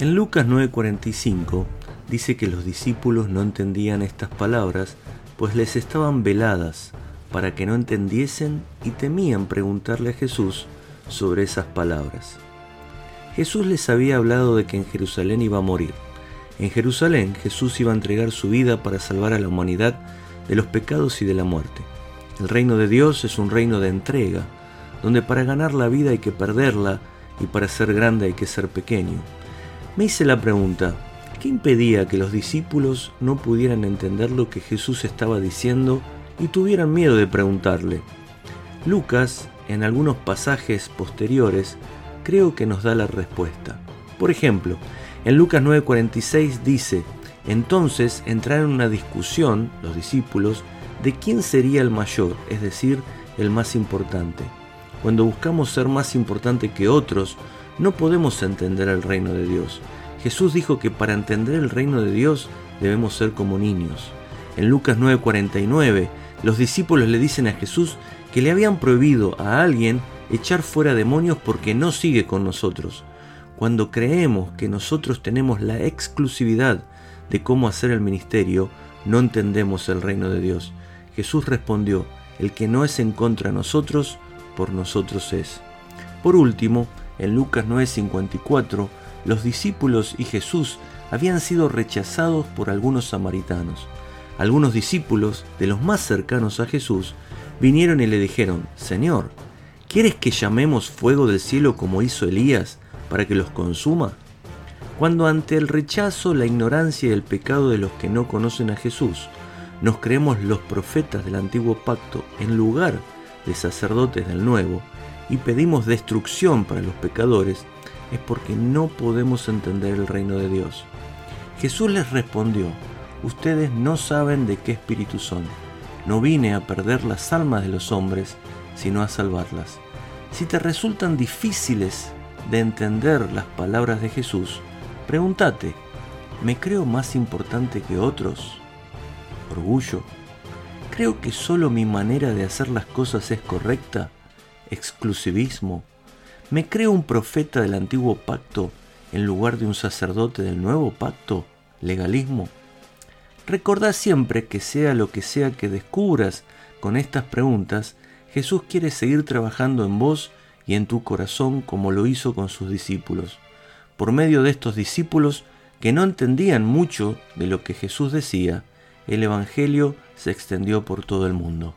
En Lucas 9:45 dice que los discípulos no entendían estas palabras, pues les estaban veladas para que no entendiesen y temían preguntarle a Jesús sobre esas palabras. Jesús les había hablado de que en Jerusalén iba a morir. En Jerusalén Jesús iba a entregar su vida para salvar a la humanidad de los pecados y de la muerte. El reino de Dios es un reino de entrega, donde para ganar la vida hay que perderla y para ser grande hay que ser pequeño. Me hice la pregunta, ¿qué impedía que los discípulos no pudieran entender lo que Jesús estaba diciendo y tuvieran miedo de preguntarle? Lucas, en algunos pasajes posteriores, creo que nos da la respuesta. Por ejemplo, en Lucas 9:46 dice, entonces entraron en una discusión los discípulos de quién sería el mayor, es decir, el más importante. Cuando buscamos ser más importante que otros, no podemos entender el reino de Dios. Jesús dijo que para entender el reino de Dios debemos ser como niños. En Lucas 9:49, los discípulos le dicen a Jesús que le habían prohibido a alguien echar fuera demonios porque no sigue con nosotros. Cuando creemos que nosotros tenemos la exclusividad de cómo hacer el ministerio, no entendemos el reino de Dios. Jesús respondió, el que no es en contra de nosotros, por nosotros es. Por último, en Lucas 9:54, los discípulos y Jesús habían sido rechazados por algunos samaritanos. Algunos discípulos, de los más cercanos a Jesús, vinieron y le dijeron, Señor, ¿quieres que llamemos fuego del cielo como hizo Elías para que los consuma? Cuando ante el rechazo, la ignorancia y el pecado de los que no conocen a Jesús, nos creemos los profetas del antiguo pacto en lugar de sacerdotes del nuevo y pedimos destrucción para los pecadores, es porque no podemos entender el reino de Dios. Jesús les respondió, ustedes no saben de qué espíritu son. No vine a perder las almas de los hombres, sino a salvarlas. Si te resultan difíciles de entender las palabras de Jesús, pregúntate, ¿me creo más importante que otros? ¿Orgullo? ¿Creo que solo mi manera de hacer las cosas es correcta? ¿Exclusivismo? ¿Me creo un profeta del antiguo pacto en lugar de un sacerdote del nuevo pacto? ¿Legalismo? Recordá siempre que sea lo que sea que descubras con estas preguntas, Jesús quiere seguir trabajando en vos y en tu corazón como lo hizo con sus discípulos. Por medio de estos discípulos que no entendían mucho de lo que Jesús decía, el Evangelio se extendió por todo el mundo.